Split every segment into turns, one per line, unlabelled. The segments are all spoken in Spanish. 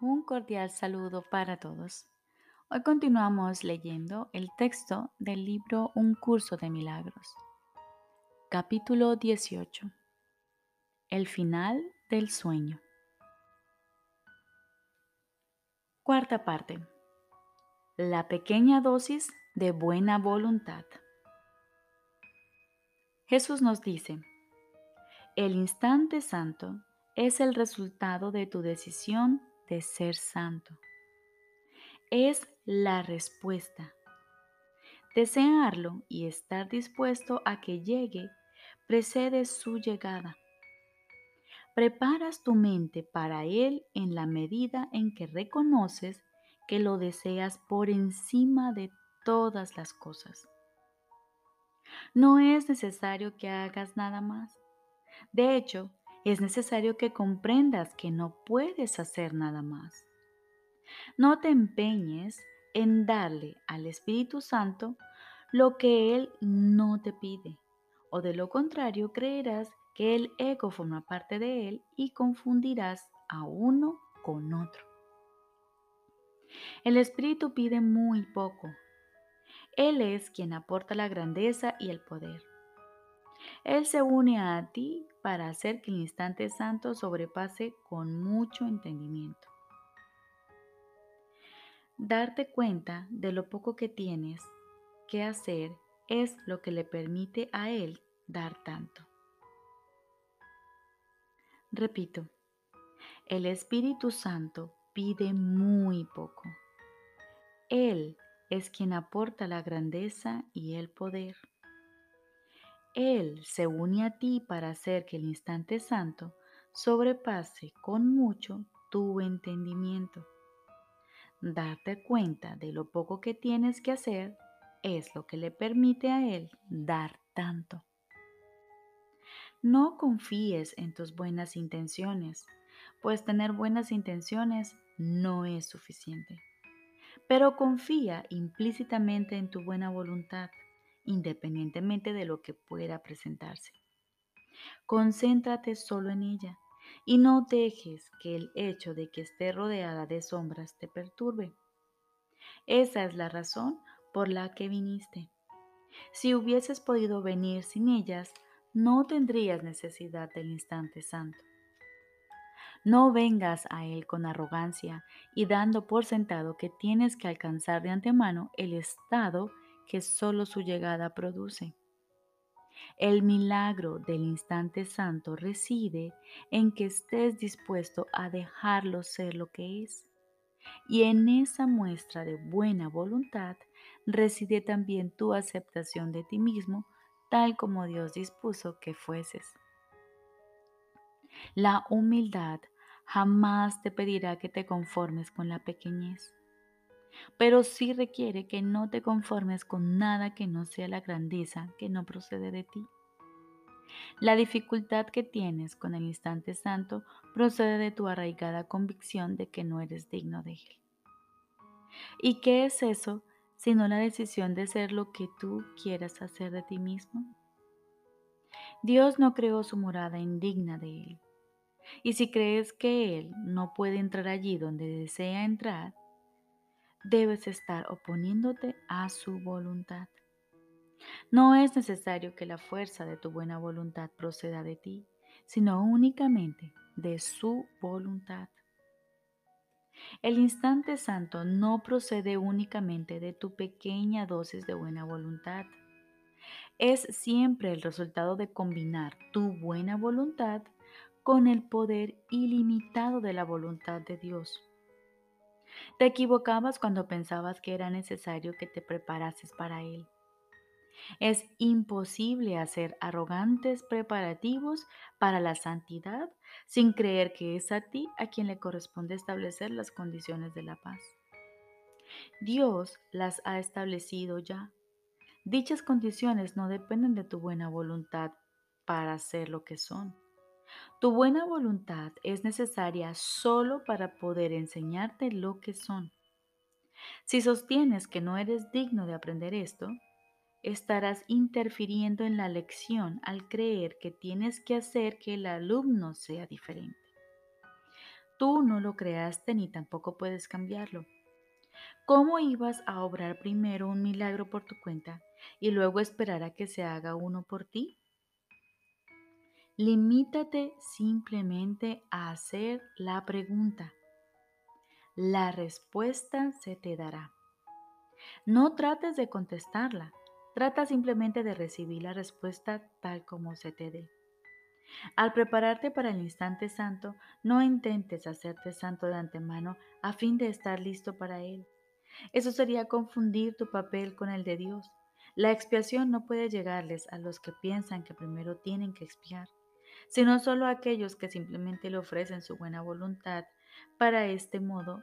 Un cordial saludo para todos. Hoy continuamos leyendo el texto del libro Un curso de milagros. Capítulo 18. El final del sueño. Cuarta parte. La pequeña dosis de buena voluntad. Jesús nos dice, el instante santo es el resultado de tu decisión de ser santo. Es la respuesta. Desearlo y estar dispuesto a que llegue precede su llegada. Preparas tu mente para Él en la medida en que reconoces que lo deseas por encima de todas las cosas. No es necesario que hagas nada más. De hecho, es necesario que comprendas que no puedes hacer nada más. No te empeñes en darle al Espíritu Santo lo que Él no te pide, o de lo contrario creerás que el ego forma parte de Él y confundirás a uno con otro. El Espíritu pide muy poco. Él es quien aporta la grandeza y el poder. Él se une a ti para hacer que el instante santo sobrepase con mucho entendimiento. Darte cuenta de lo poco que tienes que hacer es lo que le permite a Él dar tanto. Repito, el Espíritu Santo pide muy poco. Él es quien aporta la grandeza y el poder. Él se une a ti para hacer que el instante santo sobrepase con mucho tu entendimiento. Darte cuenta de lo poco que tienes que hacer es lo que le permite a Él dar tanto. No confíes en tus buenas intenciones, pues tener buenas intenciones no es suficiente. Pero confía implícitamente en tu buena voluntad independientemente de lo que pueda presentarse. Concéntrate solo en ella y no dejes que el hecho de que esté rodeada de sombras te perturbe. Esa es la razón por la que viniste. Si hubieses podido venir sin ellas, no tendrías necesidad del instante santo. No vengas a Él con arrogancia y dando por sentado que tienes que alcanzar de antemano el estado que solo su llegada produce. El milagro del instante santo reside en que estés dispuesto a dejarlo ser lo que es. Y en esa muestra de buena voluntad reside también tu aceptación de ti mismo tal como Dios dispuso que fueses. La humildad jamás te pedirá que te conformes con la pequeñez pero sí requiere que no te conformes con nada que no sea la grandeza que no procede de ti. La dificultad que tienes con el instante santo procede de tu arraigada convicción de que no eres digno de él. ¿Y qué es eso sino la decisión de ser lo que tú quieras hacer de ti mismo? Dios no creó su morada indigna de él. Y si crees que Él no puede entrar allí donde desea entrar, debes estar oponiéndote a su voluntad. No es necesario que la fuerza de tu buena voluntad proceda de ti, sino únicamente de su voluntad. El instante santo no procede únicamente de tu pequeña dosis de buena voluntad. Es siempre el resultado de combinar tu buena voluntad con el poder ilimitado de la voluntad de Dios. Te equivocabas cuando pensabas que era necesario que te preparases para Él. Es imposible hacer arrogantes preparativos para la santidad sin creer que es a ti a quien le corresponde establecer las condiciones de la paz. Dios las ha establecido ya. Dichas condiciones no dependen de tu buena voluntad para ser lo que son tu buena voluntad es necesaria solo para poder enseñarte lo que son. Si sostienes que no eres digno de aprender esto, estarás interfiriendo en la lección al creer que tienes que hacer que el alumno sea diferente. Tú no lo creaste ni tampoco puedes cambiarlo. ¿Cómo ibas a obrar primero un milagro por tu cuenta y luego esperar a que se haga uno por ti? Limítate simplemente a hacer la pregunta. La respuesta se te dará. No trates de contestarla, trata simplemente de recibir la respuesta tal como se te dé. Al prepararte para el instante santo, no intentes hacerte santo de antemano a fin de estar listo para él. Eso sería confundir tu papel con el de Dios. La expiación no puede llegarles a los que piensan que primero tienen que expiar, sino solo aquellos que simplemente le ofrecen su buena voluntad para este modo,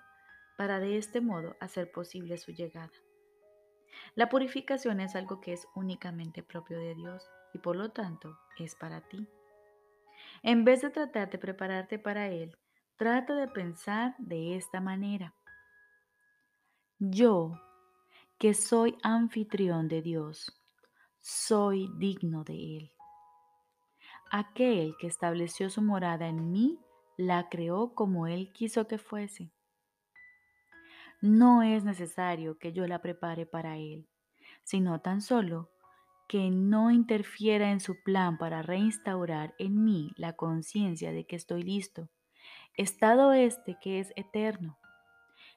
para de este modo hacer posible su llegada. La purificación es algo que es únicamente propio de Dios y por lo tanto es para ti. En vez de tratar de prepararte para Él, trata de pensar de esta manera. Yo, que soy anfitrión de Dios, soy digno de Él. Aquel que estableció su morada en mí, la creó como Él quiso que fuese. No es necesario que yo la prepare para Él, sino tan solo que no interfiera en su plan para reinstaurar en mí la conciencia de que estoy listo, estado este que es eterno.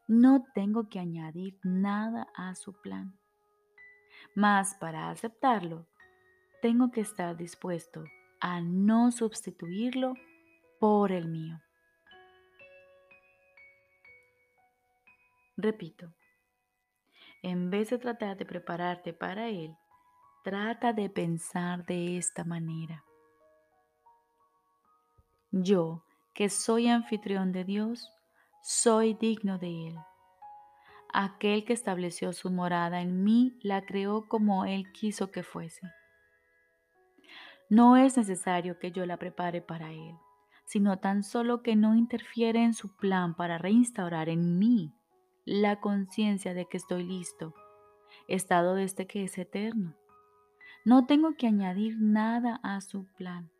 No tengo que añadir nada a su plan. Mas para aceptarlo, tengo que estar dispuesto a no sustituirlo por el mío. Repito, en vez de tratar de prepararte para él, Trata de pensar de esta manera. Yo, que soy anfitrión de Dios, soy digno de Él. Aquel que estableció su morada en mí la creó como Él quiso que fuese. No es necesario que yo la prepare para Él, sino tan solo que no interfiere en su plan para reinstaurar en mí la conciencia de que estoy listo, estado de este que es eterno. No tengo que añadir nada a su plan.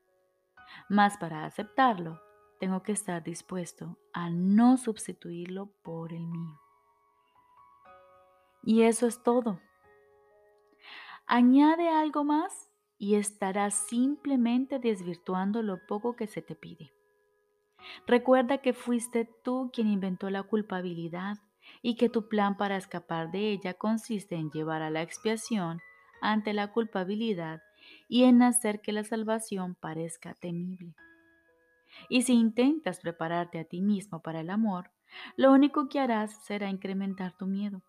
Mas para aceptarlo, tengo que estar dispuesto a no sustituirlo por el mío. Y eso es todo. Añade algo más y estarás simplemente desvirtuando lo poco que se te pide. Recuerda que fuiste tú quien inventó la culpabilidad y que tu plan para escapar de ella consiste en llevar a la expiación ante la culpabilidad y en hacer que la salvación parezca temible. Y si intentas prepararte a ti mismo para el amor, lo único que harás será incrementar tu miedo.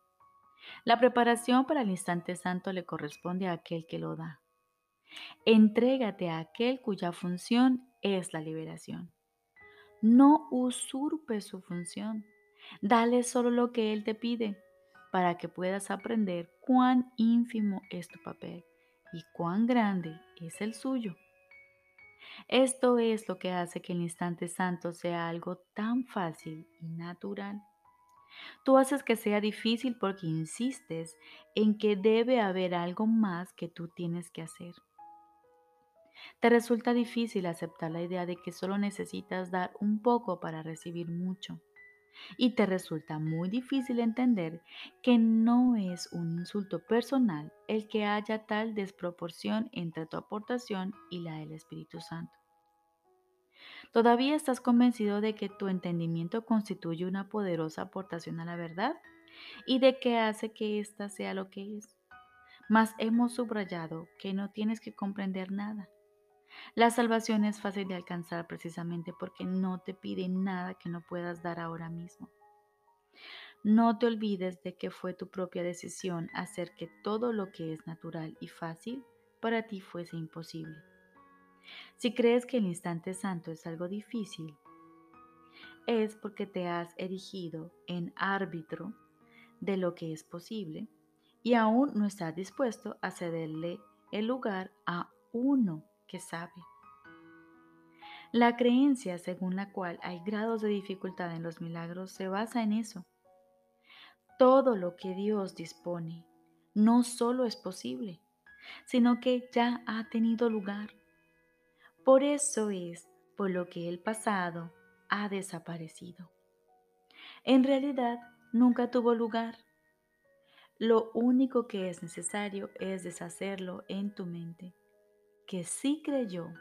La preparación para el instante santo le corresponde a aquel que lo da. Entrégate a aquel cuya función es la liberación. No usurpes su función. Dale solo lo que Él te pide para que puedas aprender cuán ínfimo es tu papel y cuán grande es el suyo. Esto es lo que hace que el instante santo sea algo tan fácil y natural. Tú haces que sea difícil porque insistes en que debe haber algo más que tú tienes que hacer. Te resulta difícil aceptar la idea de que solo necesitas dar un poco para recibir mucho y te resulta muy difícil entender que no es un insulto personal el que haya tal desproporción entre tu aportación y la del Espíritu Santo. ¿Todavía estás convencido de que tu entendimiento constituye una poderosa aportación a la verdad y de que hace que ésta sea lo que es? Mas hemos subrayado que no tienes que comprender nada la salvación es fácil de alcanzar precisamente porque no te pide nada que no puedas dar ahora mismo. No te olvides de que fue tu propia decisión hacer que todo lo que es natural y fácil para ti fuese imposible. Si crees que el instante santo es algo difícil, es porque te has erigido en árbitro de lo que es posible y aún no estás dispuesto a cederle el lugar a uno que sabe. La creencia según la cual hay grados de dificultad en los milagros se basa en eso. Todo lo que Dios dispone no solo es posible, sino que ya ha tenido lugar. Por eso es por lo que el pasado, ha desaparecido. En realidad, nunca tuvo lugar. Lo único que es necesario es deshacerlo en tu mente, que sí creyó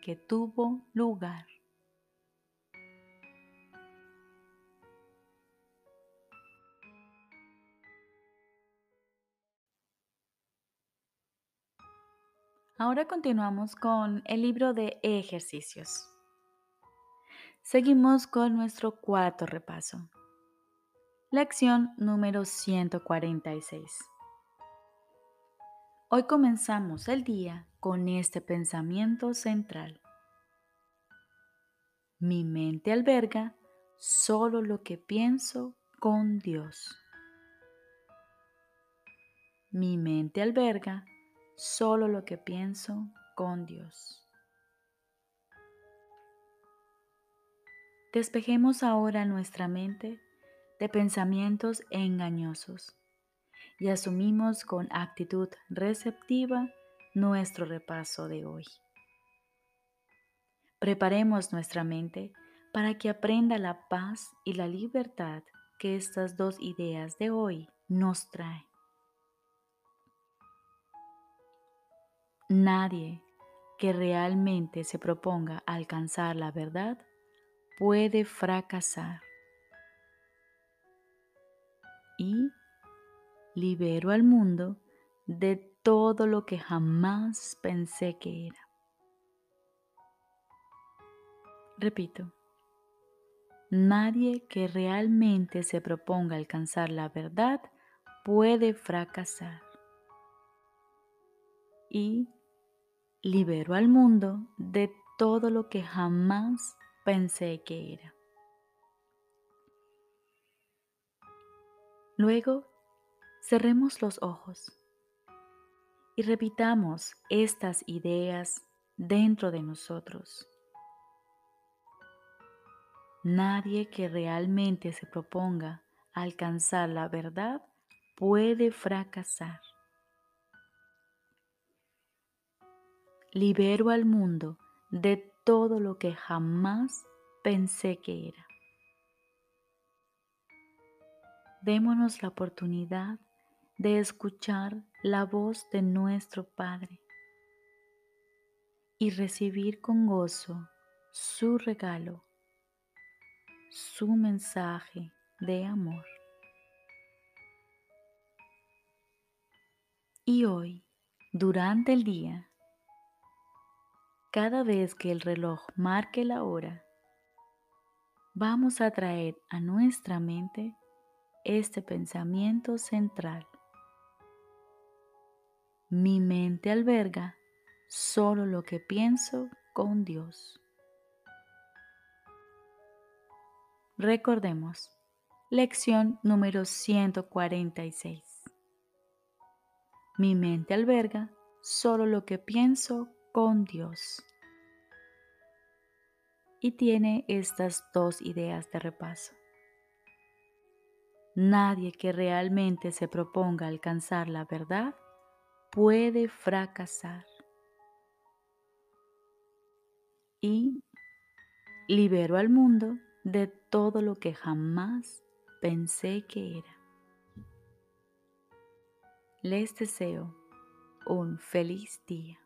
que tuvo lugar. Ahora continuamos con el libro de ejercicios. Seguimos con nuestro cuarto repaso. Lección número 146. Hoy comenzamos el día con este pensamiento central. Mi mente alberga solo lo que pienso con Dios. Mi mente alberga solo lo que pienso con Dios. Despejemos ahora nuestra mente de pensamientos engañosos y asumimos con actitud receptiva nuestro repaso de hoy. Preparemos nuestra mente para que aprenda la paz y la libertad que estas dos ideas de hoy nos traen. Nadie que realmente se proponga alcanzar la verdad puede fracasar. Y libero al mundo de todo lo que jamás pensé que era. Repito, nadie que realmente se proponga alcanzar la verdad puede fracasar. Y libero al mundo de todo lo que jamás pensé que era. Luego, cerremos los ojos y repitamos estas ideas dentro de nosotros. Nadie que realmente se proponga alcanzar la verdad puede fracasar. libero al mundo de todo lo que jamás pensé que era. Démonos la oportunidad de escuchar la voz de nuestro Padre y recibir con gozo su regalo, su mensaje de amor. Y hoy, durante el día, cada vez que el reloj marque la hora, vamos a traer a nuestra mente este pensamiento central. Mi mente alberga solo lo que pienso con Dios. Recordemos, lección número 146. Mi mente alberga solo lo que pienso con Dios. Y tiene estas dos ideas de repaso. Nadie que realmente se proponga alcanzar la verdad puede fracasar. Y libero al mundo de todo lo que jamás pensé que era. Les deseo un feliz día.